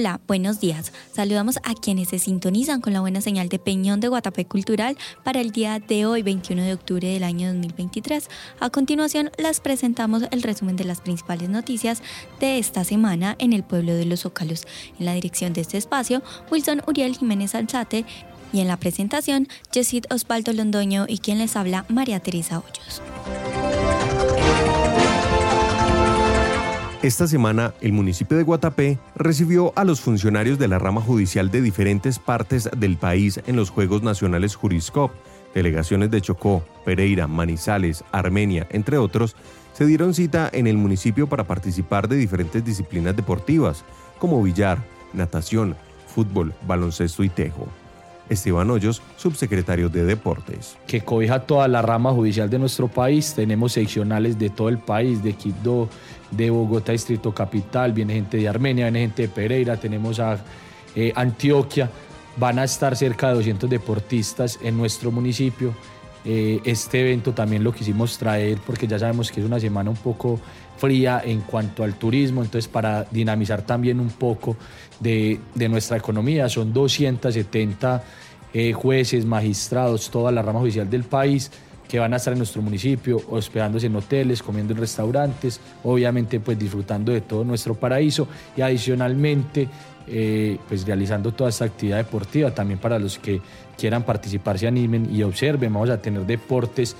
Hola, buenos días. Saludamos a quienes se sintonizan con la buena señal de Peñón de Guatapé Cultural para el día de hoy, 21 de octubre del año 2023. A continuación, les presentamos el resumen de las principales noticias de esta semana en el pueblo de Los Zócalos. En la dirección de este espacio, Wilson Uriel Jiménez Alzate y en la presentación, Jessit Osvaldo Londoño y quien les habla, María Teresa Hoyos. Esta semana, el municipio de Guatapé recibió a los funcionarios de la rama judicial de diferentes partes del país en los Juegos Nacionales Juriscop. Delegaciones de Chocó, Pereira, Manizales, Armenia, entre otros, se dieron cita en el municipio para participar de diferentes disciplinas deportivas, como billar, natación, fútbol, baloncesto y tejo. Esteban Hoyos, subsecretario de Deportes. Que cobija toda la rama judicial de nuestro país. Tenemos seccionales de todo el país, de Quibdó, de Bogotá, Distrito Capital, viene gente de Armenia, viene gente de Pereira, tenemos a eh, Antioquia. Van a estar cerca de 200 deportistas en nuestro municipio. Eh, este evento también lo quisimos traer porque ya sabemos que es una semana un poco fría en cuanto al turismo, entonces para dinamizar también un poco de, de nuestra economía, son 270 eh, jueces, magistrados, toda la rama judicial del país que van a estar en nuestro municipio, hospedándose en hoteles, comiendo en restaurantes, obviamente pues disfrutando de todo nuestro paraíso y adicionalmente eh, pues realizando toda esta actividad deportiva también para los que quieran participar, se animen y observen, vamos a tener deportes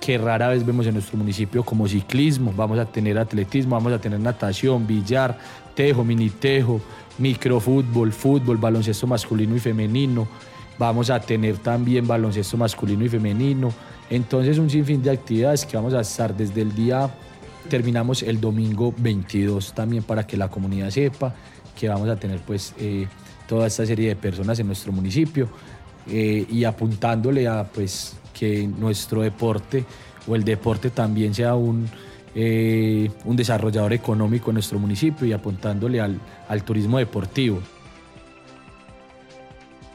que rara vez vemos en nuestro municipio como ciclismo, vamos a tener atletismo, vamos a tener natación, billar, tejo, mini tejo, microfútbol, fútbol, baloncesto masculino y femenino, vamos a tener también baloncesto masculino y femenino. Entonces un sinfín de actividades que vamos a estar desde el día, terminamos el domingo 22 también para que la comunidad sepa que vamos a tener pues eh, toda esta serie de personas en nuestro municipio eh, y apuntándole a pues que nuestro deporte o el deporte también sea un, eh, un desarrollador económico en nuestro municipio y apuntándole al, al turismo deportivo.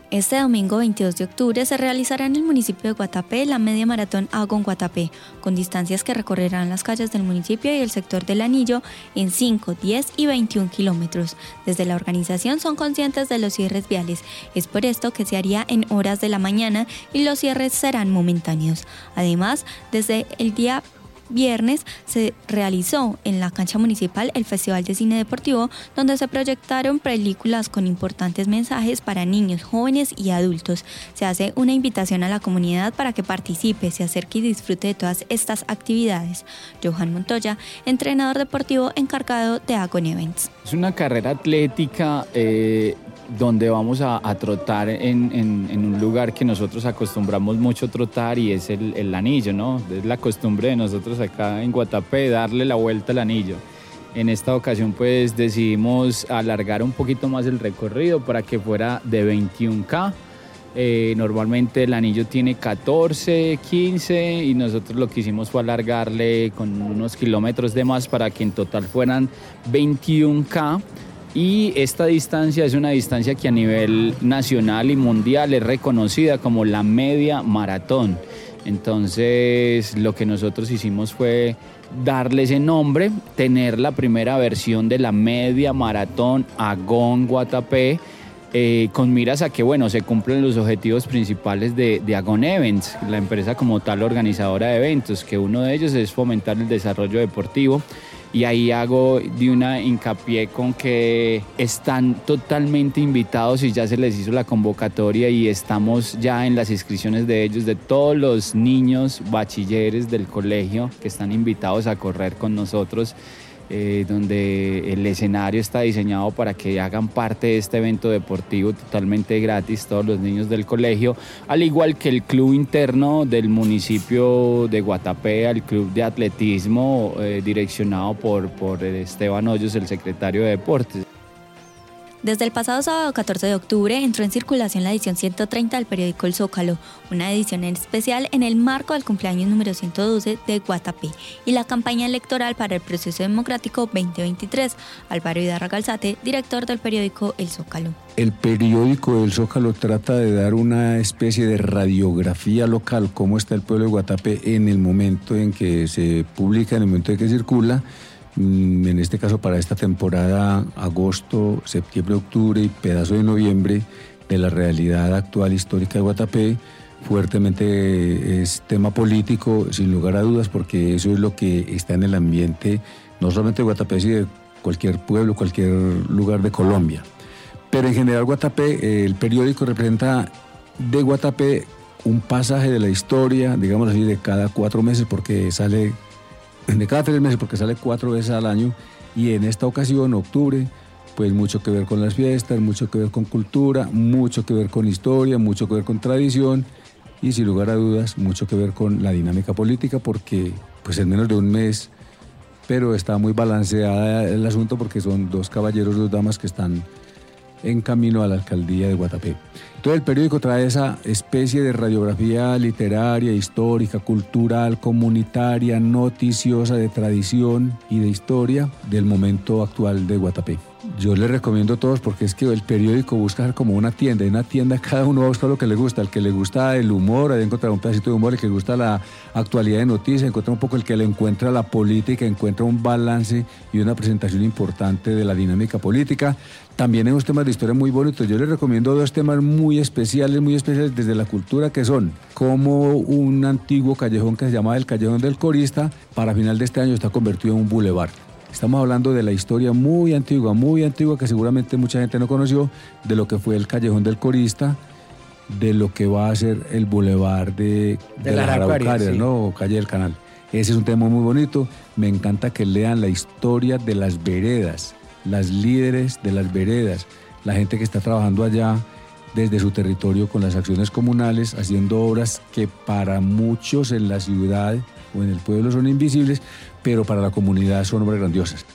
Este domingo 22 de octubre se realizará en el municipio de Guatapé la media maratón Agon Guatapé, con distancias que recorrerán las calles del municipio y el sector del anillo en 5, 10 y 21 kilómetros. Desde la organización son conscientes de los cierres viales, es por esto que se haría en horas de la mañana y los cierres serán momentáneos. Además, desde el día viernes se realizó en la cancha municipal el Festival de Cine Deportivo, donde se proyectaron películas con importantes mensajes para niños, jóvenes y adultos. Se hace una invitación a la comunidad para que participe, se acerque y disfrute de todas estas actividades. Johan Montoya, entrenador deportivo encargado de Agon Events. Es una carrera atlética. Eh, donde vamos a, trotar en, un lugar que nosotros acostumbramos mucho trotar y es el, anillo, ¿no? Es la costumbre de nosotros acá en Guatapé darle la vuelta al anillo. En esta ocasión pues decidimos alargar un poquito más el recorrido para que fuera de 21K. Eh, normalmente el anillo tiene 14, 15 y nosotros lo que hicimos fue alargarle con unos kilómetros de más para que en total fueran 21K y esta distancia es una distancia que a nivel nacional y mundial es reconocida como la media maratón. Entonces lo que nosotros hicimos fue darle ese nombre, tener la primera versión de la media maratón Agón Guatapé, eh, con miras a que bueno, se cumplen los objetivos principales de, de Agon Events, la empresa como tal organizadora de eventos, que uno de ellos es fomentar el desarrollo deportivo y ahí hago de una hincapié con que están totalmente invitados y ya se les hizo la convocatoria y estamos ya en las inscripciones de ellos, de todos los niños bachilleres del colegio que están invitados a correr con nosotros eh, donde el escenario está diseñado para que hagan parte de este evento deportivo totalmente gratis todos los niños del colegio, al igual que el club interno del municipio de Guatapé, el club de atletismo eh, direccionado por, por Esteban Hoyos, el secretario de Deportes. Desde el pasado sábado 14 de octubre entró en circulación la edición 130 del periódico El Zócalo, una edición especial en el marco del cumpleaños número 112 de Guatapé y la campaña electoral para el proceso democrático 2023. Álvaro Idarra Galzate, director del periódico El Zócalo. El periódico El Zócalo trata de dar una especie de radiografía local, cómo está el pueblo de Guatapé en el momento en que se publica, en el momento en que circula en este caso para esta temporada, agosto, septiembre, octubre y pedazo de noviembre, de la realidad actual histórica de Guatapé. Fuertemente es tema político, sin lugar a dudas, porque eso es lo que está en el ambiente, no solamente de Guatapé, sino de cualquier pueblo, cualquier lugar de Colombia. Pero en general Guatapé, el periódico representa de Guatapé un pasaje de la historia, digamos así, de cada cuatro meses, porque sale de cada tres meses, porque sale cuatro veces al año, y en esta ocasión, octubre, pues mucho que ver con las fiestas, mucho que ver con cultura, mucho que ver con historia, mucho que ver con tradición, y sin lugar a dudas, mucho que ver con la dinámica política, porque pues en menos de un mes, pero está muy balanceada el asunto porque son dos caballeros, dos damas que están en camino a la alcaldía de Guatapé. Entonces el periódico trae esa especie de radiografía literaria, histórica, cultural, comunitaria, noticiosa, de tradición y de historia del momento actual de Guatapé. Yo les recomiendo a todos porque es que el periódico busca como una tienda. En una tienda cada uno va a buscar lo que le gusta. El que le gusta el humor, ahí encontrar un pedacito de humor. El que le gusta la actualidad de noticias, encuentra un poco el que le encuentra la política, encuentra un balance y una presentación importante de la dinámica política. También hay unos temas de historia muy bonitos. Yo les recomiendo dos temas muy especiales, muy especiales desde la cultura, que son como un antiguo callejón que se llama el Callejón del Corista, para final de este año está convertido en un bulevar. Estamos hablando de la historia muy antigua, muy antigua, que seguramente mucha gente no conoció, de lo que fue el Callejón del Corista, de lo que va a ser el bulevar de, de, la Araucaria, ¿no? Calle del Canal. Ese es un tema muy bonito. Me encanta que lean la historia de las veredas, las líderes de las veredas, la gente que está trabajando allá desde su territorio con las acciones comunales, haciendo obras que para muchos en la ciudad en el pueblo son invisibles, pero para la comunidad son obras grandiosas.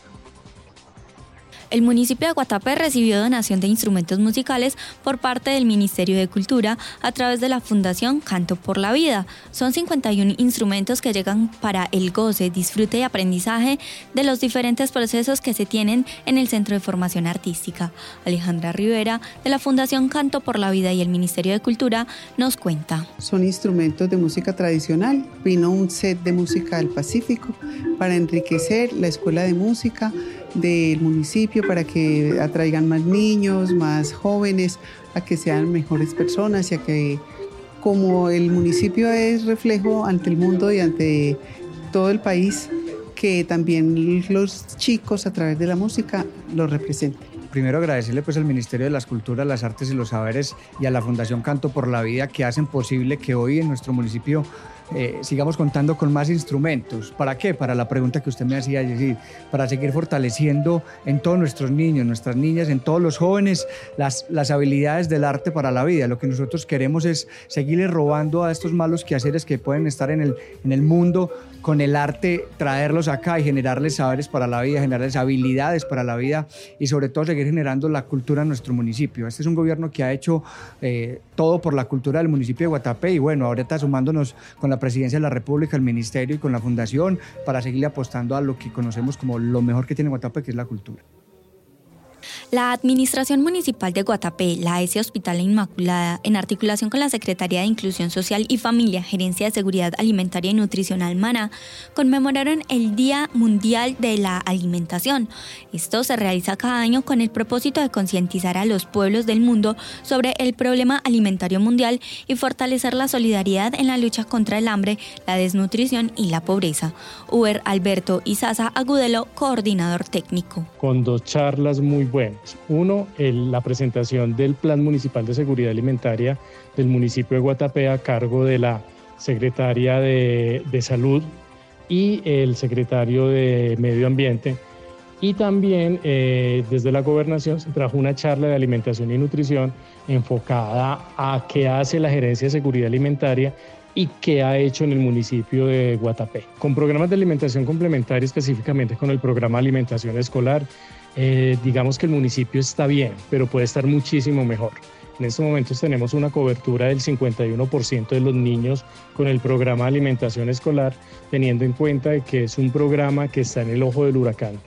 El municipio de Guatapé recibió donación de instrumentos musicales por parte del Ministerio de Cultura a través de la Fundación Canto por la Vida. Son 51 instrumentos que llegan para el goce, disfrute y aprendizaje de los diferentes procesos que se tienen en el Centro de Formación Artística. Alejandra Rivera, de la Fundación Canto por la Vida y el Ministerio de Cultura, nos cuenta. Son instrumentos de música tradicional. Vino un set de música del Pacífico para enriquecer la escuela de música del municipio para que atraigan más niños, más jóvenes, a que sean mejores personas y a que como el municipio es reflejo ante el mundo y ante todo el país, que también los chicos a través de la música lo representen. Primero agradecerle pues al Ministerio de las Culturas, las Artes y los Saberes y a la Fundación Canto por la Vida que hacen posible que hoy en nuestro municipio eh, sigamos contando con más instrumentos. ¿Para qué? Para la pregunta que usted me hacía, es decir, para seguir fortaleciendo en todos nuestros niños, nuestras niñas, en todos los jóvenes, las, las habilidades del arte para la vida. Lo que nosotros queremos es seguirle robando a estos malos quehaceres que pueden estar en el, en el mundo con el arte, traerlos acá y generarles saberes para la vida, generarles habilidades para la vida y sobre todo seguir generando la cultura en nuestro municipio. Este es un gobierno que ha hecho eh, todo por la cultura del municipio de Guatapé y bueno, ahora está sumándonos con la presidencia de la República, el ministerio y con la fundación para seguirle apostando a lo que conocemos como lo mejor que tiene Guatapé, que es la cultura. La Administración Municipal de Guatapé, la S Hospital Inmaculada, en articulación con la Secretaría de Inclusión Social y Familia, Gerencia de Seguridad Alimentaria y Nutricional MANA, conmemoraron el Día Mundial de la Alimentación. Esto se realiza cada año con el propósito de concientizar a los pueblos del mundo sobre el problema alimentario mundial y fortalecer la solidaridad en la lucha contra el hambre, la desnutrición y la pobreza. Uber Alberto Izaza Agudelo, coordinador técnico. Con dos charlas muy buenas uno, la presentación del Plan Municipal de Seguridad Alimentaria del municipio de Guatapé a cargo de la Secretaria de, Salud y el Secretario de Medio Ambiente, Y también eh, desde la gobernación se trajo una charla de alimentación y nutrición enfocada a qué hace la Gerencia de Seguridad Alimentaria y qué ha hecho en el municipio de Guatapé. Con programas de alimentación complementaria, específicamente con el programa de alimentación escolar, eh, digamos que el municipio está bien, pero puede estar muchísimo mejor. En estos momentos tenemos una cobertura del 51% de los niños con el programa de alimentación escolar, teniendo en cuenta que es un programa que está en el ojo del huracán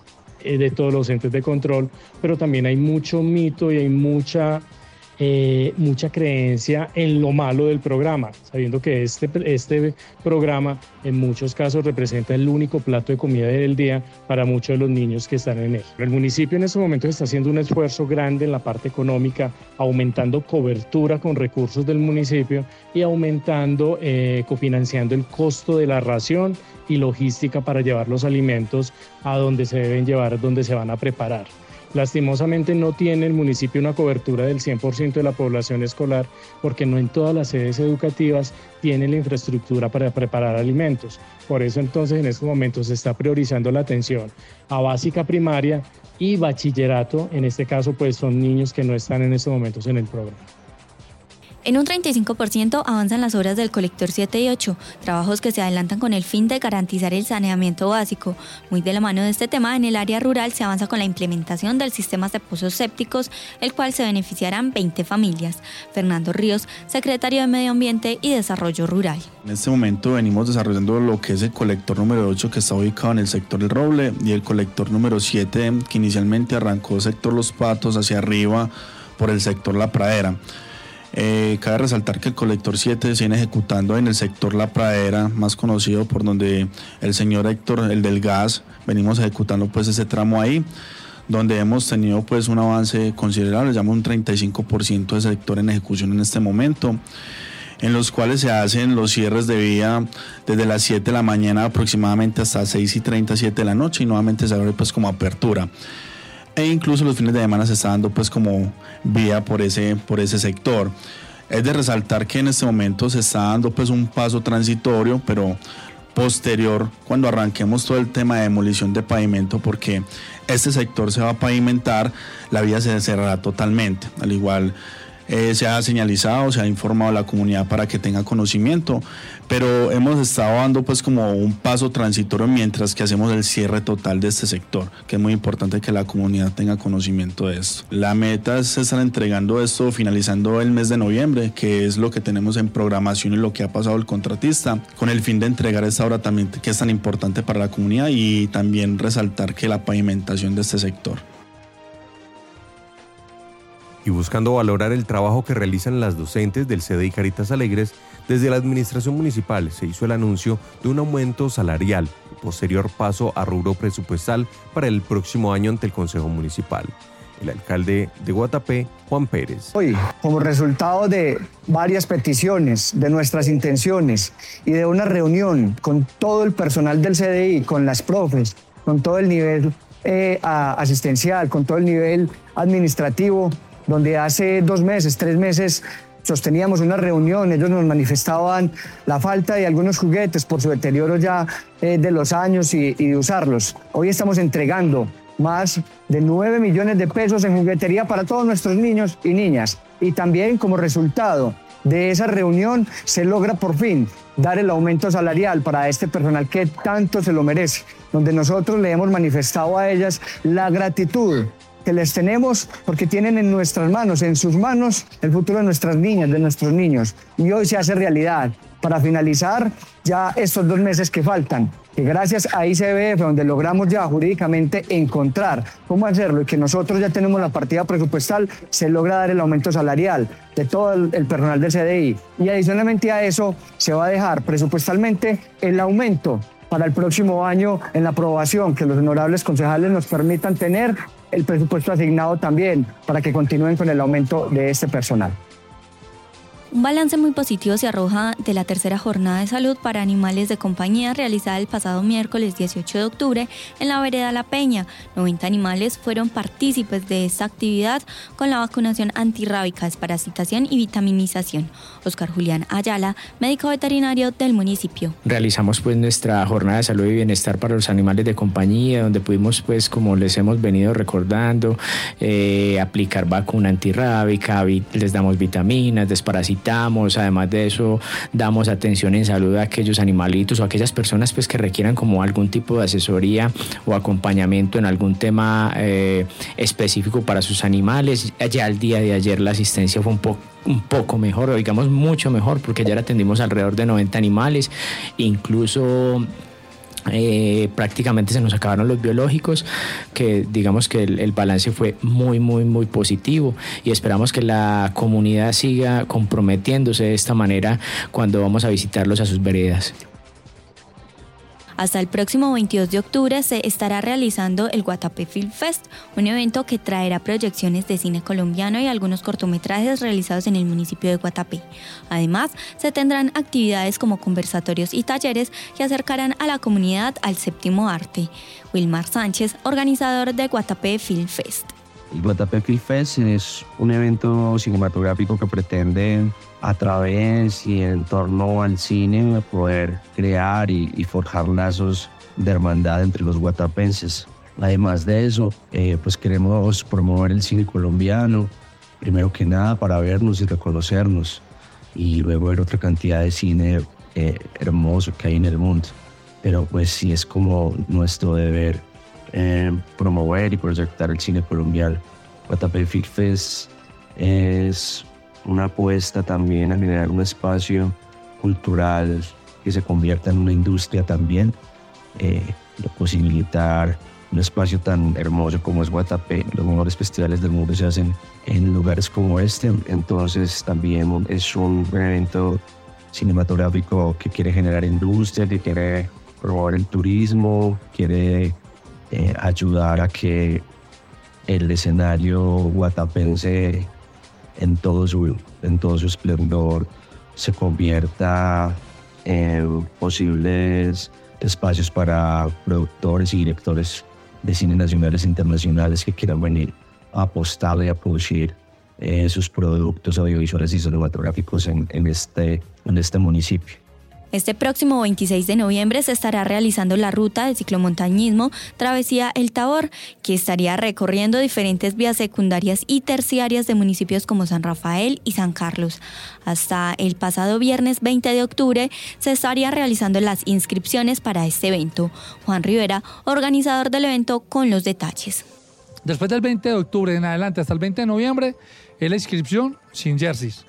eh, de todos los entes de control, pero también hay mucho mito y hay mucha eh, mucha creencia en lo malo del programa, sabiendo que este, este programa en muchos casos representa el único plato de comida del día para muchos de los niños que están en él. El municipio en este momento está haciendo un esfuerzo grande en la parte económica, aumentando cobertura con recursos del municipio y aumentando, eh, cofinanciando el costo de la ración y logística para llevar los alimentos a donde se deben llevar, donde se van a preparar. Lastimosamente no tiene el municipio una cobertura del 100% de la población escolar porque no en todas las sedes educativas tiene la infraestructura para preparar alimentos. Por eso entonces en estos momentos se está priorizando la atención a básica primaria y bachillerato. En este caso pues son niños que no están en estos momentos en el programa. En un 35% avanzan las obras del colector 7 y 8, trabajos que se adelantan con el fin de garantizar el saneamiento básico. Muy de la mano de este tema, en el área rural se avanza con la implementación del sistema de pozos sépticos, el cual se beneficiarán 20 familias. Fernando Ríos, secretario de Medio Ambiente y Desarrollo Rural. En este momento venimos desarrollando lo que es el colector número 8 que está ubicado en el sector del Roble y el colector número 7 que inicialmente arrancó sector Los Patos hacia arriba por el sector La Pradera. Eh, cabe resaltar que el colector 7 se viene ejecutando en el sector La Pradera, más conocido por donde el señor Héctor, el del gas, venimos ejecutando pues ese tramo ahí donde hemos tenido pues un avance considerable, llamo un 35% de sector en ejecución en este momento, en los cuales se hacen los cierres de vía desde las 7 de la mañana aproximadamente hasta 6 y 37 de la noche y nuevamente se abre pues como apertura e incluso los fines de semana se está dando pues como vía por ese, por ese sector. Es de resaltar que en este momento se está dando pues un paso transitorio, pero posterior cuando arranquemos todo el tema de demolición de pavimento porque este sector se va a pavimentar, la vía se cerrará totalmente, al igual eh, se ha señalizado, se ha informado a la comunidad para que tenga conocimiento, pero hemos estado dando pues como un paso transitorio mientras que hacemos el cierre total de este sector, que es muy importante que la comunidad tenga conocimiento de esto. La meta es estar entregando esto finalizando el mes de noviembre, que es lo que tenemos en programación y lo que ha pasado el contratista, con el fin de entregar esta obra también que es tan importante para la comunidad y también resaltar que la pavimentación de este sector y buscando valorar el trabajo que realizan las docentes del CDI Caritas Alegres, desde la administración municipal se hizo el anuncio de un aumento salarial posterior paso a rubro presupuestal para el próximo año ante el Consejo Municipal. El alcalde de Guatapé, Juan Pérez. Hoy, como resultado de varias peticiones, de nuestras intenciones y de una reunión con todo el personal del CDI, con las profes, con todo el nivel eh, asistencial, con todo el nivel administrativo, donde hace dos meses, tres meses sosteníamos una reunión, ellos nos manifestaban la falta de algunos juguetes por su deterioro ya eh, de los años y, de usarlos. Hoy estamos entregando más de 9 millones de pesos en juguetería para todos nuestros niños y niñas. Y también como resultado de esa reunión se logra por fin dar el aumento salarial para este personal que tanto se lo merece, donde nosotros le hemos manifestado a ellas la gratitud que les tenemos porque tienen en nuestras manos, en sus manos, el futuro de nuestras niñas, de nuestros niños. Y hoy se hace realidad. Para finalizar ya estos dos meses que faltan, que gracias a ICBF, donde logramos ya jurídicamente encontrar cómo hacerlo y que nosotros ya tenemos la partida presupuestal, se logra dar el aumento salarial de todo el, personal del CDI. Y adicionalmente a eso, se va a dejar presupuestalmente el aumento para el próximo año en la aprobación que los honorables concejales nos permitan tener el presupuesto asignado también para que continúen con el aumento de este personal. Un balance muy positivo se arroja de la tercera jornada de salud para animales de compañía realizada el pasado miércoles 18 de octubre en la vereda La Peña. 90 animales fueron partícipes de esta actividad con la vacunación antirrábica, desparasitación y vitaminización. Oscar Julián Ayala, médico veterinario del municipio. Realizamos pues nuestra jornada de salud y bienestar para los animales de compañía, donde pudimos pues como les hemos venido recordando, eh, aplicar vacuna antirrábica, les damos vitaminas, desparasitación además de eso damos atención en salud a aquellos animalitos o aquellas personas pues que requieran como algún tipo de asesoría o acompañamiento en algún tema eh, específico para sus animales. Ya el día de ayer la asistencia fue un poco un poco mejor, digamos mucho mejor, porque ayer atendimos alrededor de 90 animales, incluso eh, prácticamente se nos acabaron los biológicos, que digamos que el, el, balance fue muy, muy, muy positivo y esperamos que la comunidad siga comprometiéndose de esta manera cuando vamos a visitarlos a sus veredas. Hasta el próximo 22 de octubre se estará realizando el Guatapé Film Fest, un evento que traerá proyecciones de cine colombiano y algunos cortometrajes realizados en el municipio de Guatapé. Además, se tendrán actividades como conversatorios y talleres que acercarán a la comunidad al séptimo arte. Wilmar Sánchez, organizador de Guatapé Film Fest. El Guatapé Film Fest es un evento cinematográfico que pretende a través y en torno al cine poder crear y, forjar lazos de hermandad entre los guatapenses. Además de eso, eh, pues queremos promover el cine colombiano, primero que nada para vernos y reconocernos, y luego ver otra cantidad de cine eh, hermoso que hay en el mundo. Pero pues sí es como nuestro deber eh, promover y proyectar el cine colombiano. Guatapé Film Fest es una apuesta también a generar un espacio cultural que se convierta en una industria también, eh, posibilitar un espacio tan hermoso como es Guatapé. Los mejores festivales del mundo se hacen en lugares como este, entonces también es un evento cinematográfico que quiere generar industria, que quiere promover el turismo, quiere eh, ayudar a que el escenario guatapense en todo su, en todo su esplendor se convierta en posibles espacios para productores y directores de cine nacionales e internacionales que quieran venir a apostar y a producir eh, sus productos audiovisuales y cinematográficos en, este, en este municipio. Este próximo 26 de noviembre se estará realizando la ruta de ciclomontañismo Travesía El Tabor, que estaría recorriendo diferentes vías secundarias y terciarias de municipios como San Rafael y San Carlos. Hasta el pasado viernes 20 de octubre se estaría realizando las inscripciones para este evento. Juan Rivera, organizador del evento, con los detalles. Después del 20 de octubre en adelante hasta el 20 de noviembre es la inscripción sin jerseys,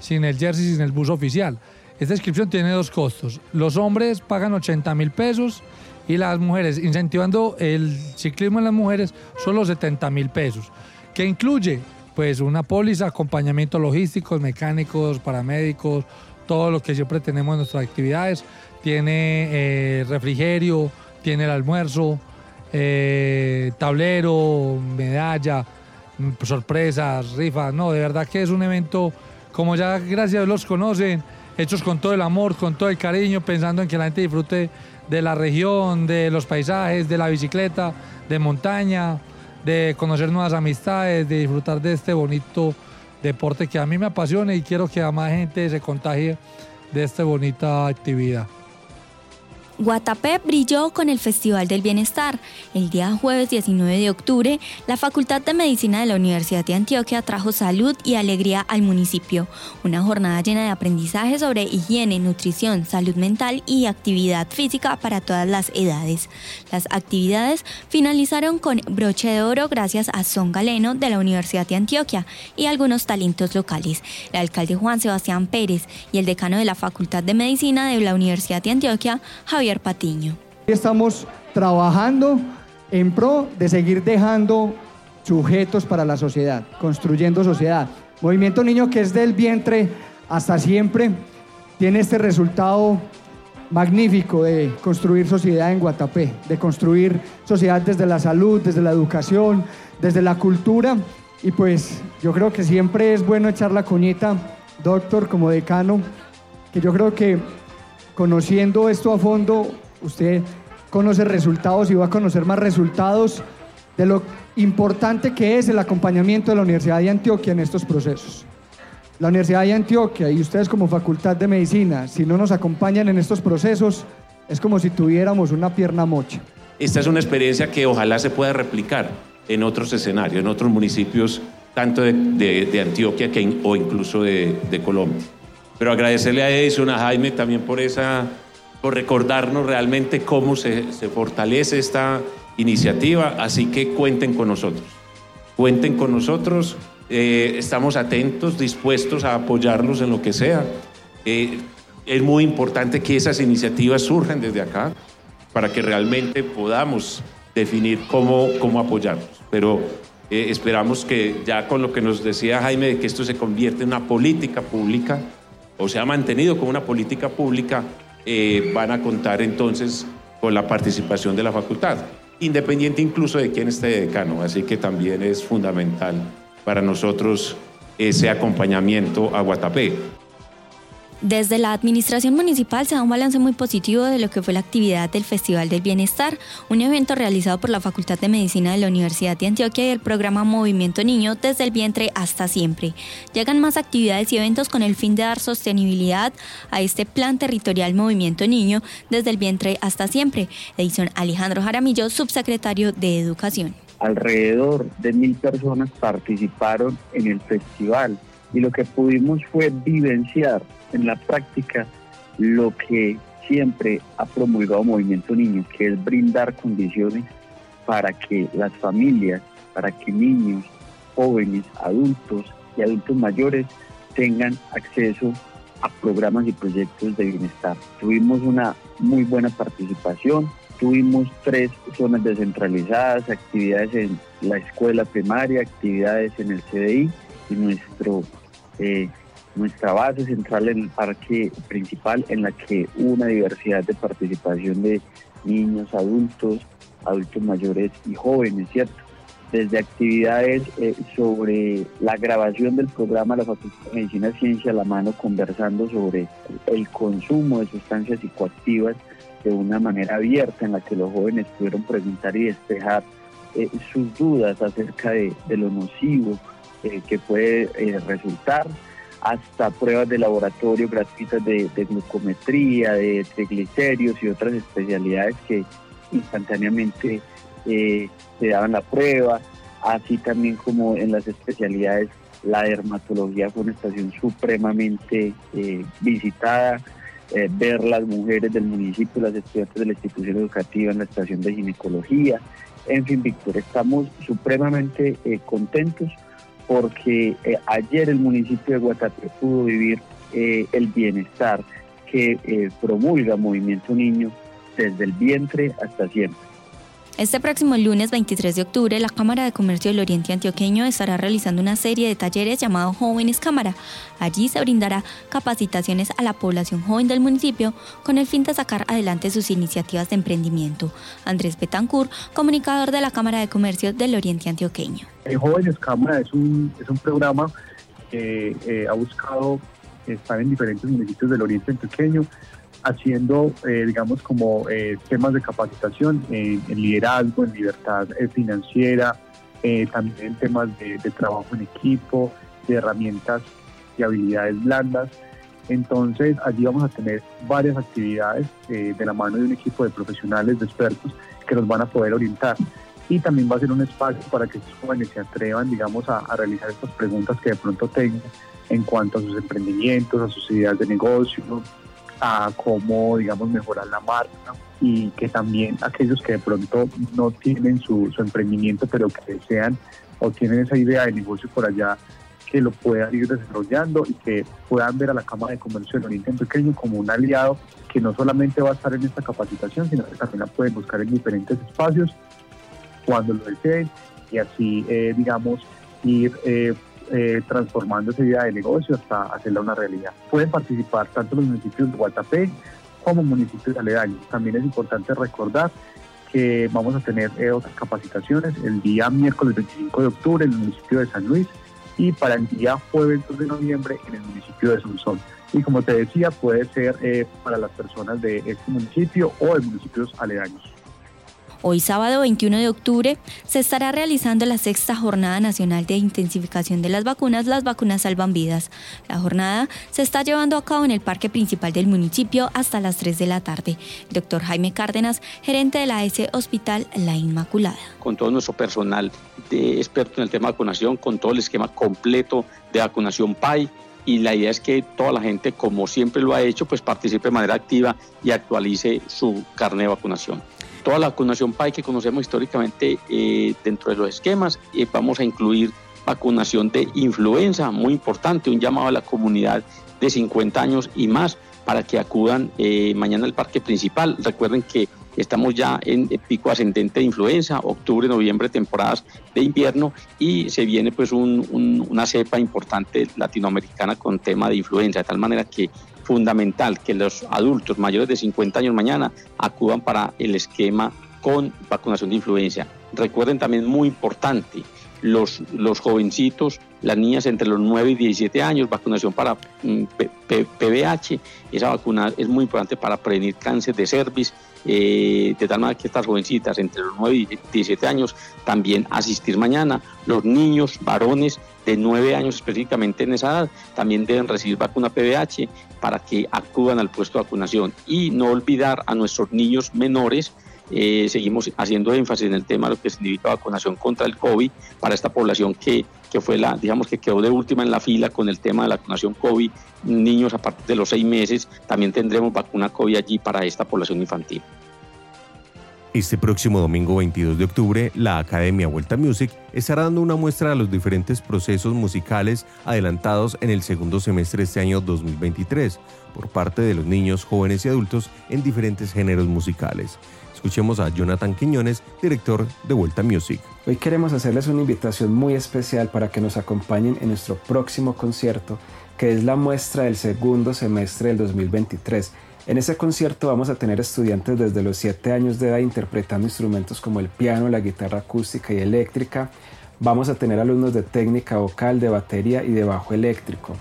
sin el jersey, sin el bus oficial. Esta inscripción tiene dos costos. Los hombres pagan 80 mil pesos y las mujeres, incentivando el ciclismo en las mujeres, solo 70 mil pesos, que incluye pues una póliza, acompañamiento logístico, mecánicos, paramédicos, todo lo que siempre tenemos en nuestras actividades. Tiene eh, refrigerio, tiene el almuerzo, eh, tablero, medalla, mm, sorpresas, rifas. No, de verdad que es un evento, como ya gracias a Dios los conocen, hechos con todo el amor, con todo el cariño, pensando en que la gente disfrute de la región, de los paisajes, de la bicicleta, de montaña, de conocer nuevas amistades, de disfrutar de este bonito deporte que a mí me apasiona y quiero que a más gente se contagie de esta bonita actividad. Guatapé brilló con el Festival del Bienestar. El día jueves 19 de octubre, la Facultad de Medicina de la Universidad de Antioquia trajo salud y alegría al municipio. Una jornada llena de aprendizaje sobre higiene, nutrición, salud mental y actividad física para todas las edades. Las actividades finalizaron con broche de oro gracias a Son Galeno de la Universidad de Antioquia y algunos talentos locales. El alcalde Juan Sebastián Pérez y el decano de la Facultad de Medicina de la Universidad de Antioquia, Javier Patiño. Estamos trabajando en pro de seguir dejando sujetos para la sociedad, construyendo sociedad. Movimiento Niño que es del vientre hasta siempre tiene este resultado magnífico de construir sociedad en Guatapé, de construir sociedad desde la salud, desde la educación, desde la cultura. Y pues yo creo que siempre es bueno echar la coñita doctor, como decano, que yo creo que conociendo esto a fondo, usted conoce resultados y va a conocer más resultados de lo importante que es el acompañamiento de la Universidad de Antioquia en estos procesos. La Universidad de Antioquia y ustedes como Facultad de Medicina, si no nos acompañan en estos procesos, es como si tuviéramos una pierna mocha. Esta es una experiencia que ojalá se pueda replicar en otros escenarios, en otros municipios, tanto de, Antioquia que, o incluso de, Colombia. Pero agradecerle a Edison, a Jaime también por, esa, por recordarnos realmente cómo se, se fortalece esta iniciativa, así que cuenten con nosotros. Cuenten con nosotros, eh, estamos atentos, dispuestos a apoyarlos en lo que sea. Eh, es muy importante que esas iniciativas surjan desde acá para que realmente podamos definir cómo, cómo apoyarlos. Pero eh, esperamos que ya con lo que nos decía Jaime, de que esto se convierte en una política pública, o se ha mantenido como una política pública, van a contar entonces con la participación de la facultad, independiente incluso de quién esté decano, así que también es fundamental para nosotros ese acompañamiento a Guatapé. Desde la administración municipal se da un balance muy positivo de lo que fue la actividad del Festival del Bienestar, un evento realizado por la Facultad de Medicina de la Universidad de Antioquia y el programa Movimiento Niño desde el vientre hasta siempre. Llegan más actividades y eventos con el fin de dar sostenibilidad a este plan territorial Movimiento Niño desde el vientre hasta siempre. Edición Alejandro Jaramillo, subsecretario de Educación alrededor de mil personas participaron en el festival y lo que pudimos fue vivenciar en la práctica lo que siempre ha promulgado Movimiento Niño, que es brindar condiciones para que las familias, para que niños, jóvenes, adultos y adultos mayores tengan acceso a programas y proyectos de bienestar. Tuvimos una muy buena participación, Tuvimos tres zonas descentralizadas, actividades en la escuela primaria, actividades en el CDI y eh, nuestra base central en el parque principal en la que una diversidad de participación de niños, adultos, adultos mayores y jóvenes, ¿cierto? Desde actividades eh, sobre la grabación del programa La Facultad de Medicina Ciencia a la mano, conversando sobre el consumo de sustancias psicoactivas de una manera abierta en la que los jóvenes pudieron preguntar y despejar eh, sus dudas acerca de, lo nocivo eh, que puede eh, resultar, hasta pruebas de laboratorio gratuitas de, glucometría, de triglicéridos y otras especialidades que instantáneamente se daban la prueba, así también como en las especialidades la dermatología fue una estación supremamente visitada, eh, ver las mujeres del municipio, las estudiantes de la institución educativa en la estación de ginecología. En fin, Víctor, estamos supremamente eh, contentos porque eh, ayer el municipio de Guatapé pudo vivir el bienestar que promulga Movimiento Niño desde el vientre hasta siempre. Este próximo lunes 23 de octubre, la Cámara de Comercio del Oriente Antioqueño estará realizando una serie de talleres llamados Jóvenes Cámara. Allí se brindará capacitaciones a la población joven del municipio con el fin de sacar adelante sus iniciativas de emprendimiento. Andrés Betancourt, comunicador de la Cámara de Comercio del Oriente Antioqueño. Jóvenes Cámara es un, es un programa que eh, ha buscado estar en diferentes municipios del Oriente Antioqueño haciendo, eh, digamos, como eh, temas de capacitación en, liderazgo, en libertad eh, financiera, también en temas de, trabajo en equipo, de herramientas y habilidades blandas. Entonces, allí vamos a tener varias actividades de la mano de un equipo de profesionales, de expertos, que nos van a poder orientar. Y también va a ser un espacio para que estos jóvenes se atrevan, digamos, a, a realizar estas preguntas que de pronto tengan en cuanto a sus emprendimientos, a sus ideas de negocio, a cómo, digamos, mejorar la marca y que también aquellos que de pronto no tienen su, emprendimiento, pero que desean o tienen esa idea de negocio por allá, que lo puedan ir desarrollando y que puedan ver a la Cámara de Comercio del Oriente Pequeño como un aliado que no solamente va a estar en esta capacitación, sino que también la pueden buscar en diferentes espacios cuando lo deseen y así, eh, digamos, ir eh, eh, transformando esa idea de negocio hasta hacerla una realidad. Pueden participar tanto los municipios de Guatapé como municipios aledaños. También es importante recordar que vamos a tener eh, otras capacitaciones el día miércoles 25 de octubre en el municipio de San Luis y para el día jueves 2 de noviembre en el municipio de Sonsón. Y como te decía, puede ser eh, para las personas de este municipio o de municipios aledaños. Hoy sábado 21 de octubre se estará realizando la sexta Jornada Nacional de Intensificación de las Vacunas, las vacunas salvan vidas. La jornada se está llevando a cabo en el parque principal del municipio hasta las 3 de la tarde. doctor Jaime Cárdenas, gerente de la S Hospital La Inmaculada. Con todo nuestro personal de experto en el tema de vacunación, con todo el esquema completo de vacunación PAI, y la idea es que toda la gente, como siempre lo ha hecho, pues participe de manera activa y actualice su carne de vacunación toda la vacunación PAI que conocemos históricamente eh, dentro de los esquemas. Eh, vamos a incluir vacunación de influenza, muy importante, un llamado a la comunidad de 50 años y más para que acudan eh, mañana al parque principal. Recuerden que estamos ya en pico ascendente de influenza, octubre, noviembre, temporadas de invierno y se viene pues una cepa importante latinoamericana con tema de influenza, de tal manera que fundamental que los adultos mayores de 50 años mañana acudan para el esquema con vacunación de influenza. Recuerden también muy importante, los, los jovencitos, las niñas entre los 9 y 17 años, vacunación para mm, esa vacuna es muy importante para prevenir cáncer de cervix, eh, de tal manera que estas jovencitas entre los 9 y 17 años también asistir mañana. Los niños, varones de 9 años específicamente en esa edad, también deben recibir vacuna PVH para que acudan al puesto de vacunación. Y no olvidar a nuestros niños menores, eh, seguimos haciendo énfasis en el tema de lo que significa vacunación contra el COVID para esta población que, que fue la, digamos que quedó de última en la fila con el tema de la vacunación COVID, niños a partir de los seis meses, también tendremos vacuna COVID allí para esta población infantil. Este próximo domingo 22 de octubre, la Academia Vuelta Music estará dando una muestra de los diferentes procesos musicales adelantados en el segundo semestre de este año 2023 por parte de los niños, jóvenes y adultos en diferentes géneros musicales. Escuchemos a Jonathan Quiñones, director de Vuelta Music. Hoy queremos hacerles una invitación muy especial para que nos acompañen en nuestro próximo concierto, que es la muestra del segundo semestre del 2023 en ese concierto vamos a tener estudiantes desde los 7 años de edad interpretando instrumentos como el piano, la guitarra acústica y eléctrica. Vamos a tener alumnos de técnica vocal, de batería y de bajo eléctrico.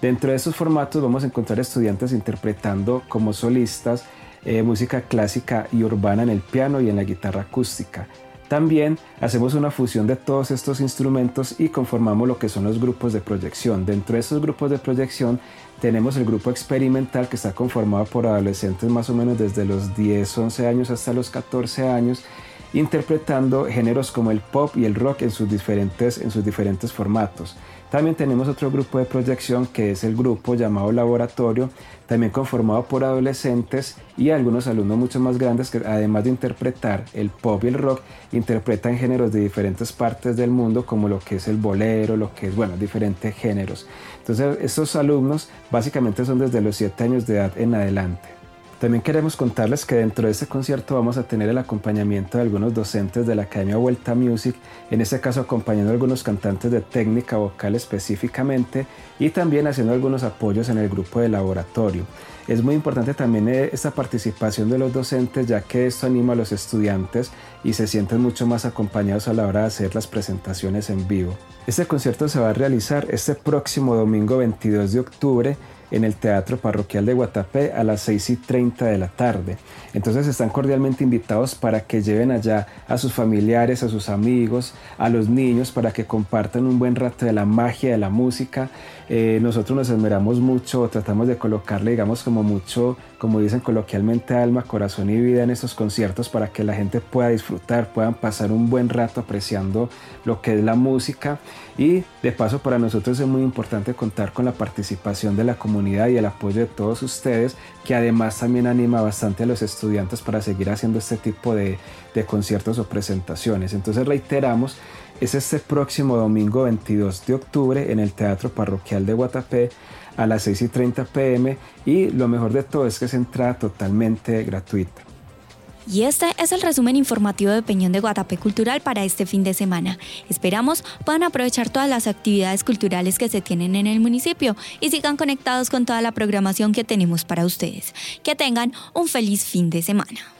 Dentro de esos formatos vamos a encontrar estudiantes interpretando como solistas eh, música clásica y urbana en el piano y en la guitarra acústica. También hacemos una fusión de todos estos instrumentos y conformamos lo que son los grupos de proyección. Dentro de esos grupos de proyección tenemos el grupo experimental que está conformado por adolescentes más o menos desde los 10, 11 años hasta los 14 años, interpretando géneros como el pop y el rock en sus diferentes, en sus diferentes formatos. También tenemos otro grupo de proyección que es el grupo llamado Laboratorio, también conformado por adolescentes y algunos alumnos mucho más grandes que además de interpretar el pop y el rock, interpretan géneros de diferentes partes del mundo como lo que es el bolero, lo que es, bueno, diferentes géneros. Entonces, estos alumnos básicamente son desde los 7 años de edad en adelante. También queremos contarles que dentro de este concierto vamos a tener el acompañamiento de algunos docentes de la Academia Vuelta Music, en este caso acompañando a algunos cantantes de técnica vocal específicamente y también haciendo algunos apoyos en el grupo de laboratorio. Es muy importante también eh, esta participación de los docentes ya que esto anima a los estudiantes y se sienten mucho más acompañados a la hora de hacer las presentaciones en vivo. Este concierto se va a realizar este próximo domingo 22 de octubre en el Teatro Parroquial de Guatapé a las 6 y 30 de la tarde. Entonces están cordialmente invitados para que lleven allá a sus familiares, a sus amigos, a los niños, para que compartan un buen rato de la magia de la música. Eh, nosotros nos esmeramos mucho, tratamos de colocarle, digamos, como mucho, como dicen coloquialmente, alma, corazón y vida en estos conciertos para que la gente pueda disfrutar, puedan pasar un buen rato apreciando lo que es la música. Y de paso para nosotros es muy importante contar con la participación de la comunidad y el apoyo de todos ustedes, que además también anima bastante a los estudiantes para seguir haciendo este tipo de, de conciertos o presentaciones. Entonces reiteramos es este próximo domingo 22 de octubre en el Teatro Parroquial de Guatapé a las 6 y 30 pm y lo mejor de todo es que es entrada totalmente gratuita. Y este es el resumen informativo de Peñón de Guatapé Cultural para este fin de semana. Esperamos puedan aprovechar todas las actividades culturales que se tienen en el municipio y sigan conectados con toda la programación que tenemos para ustedes. Que tengan un feliz fin de semana.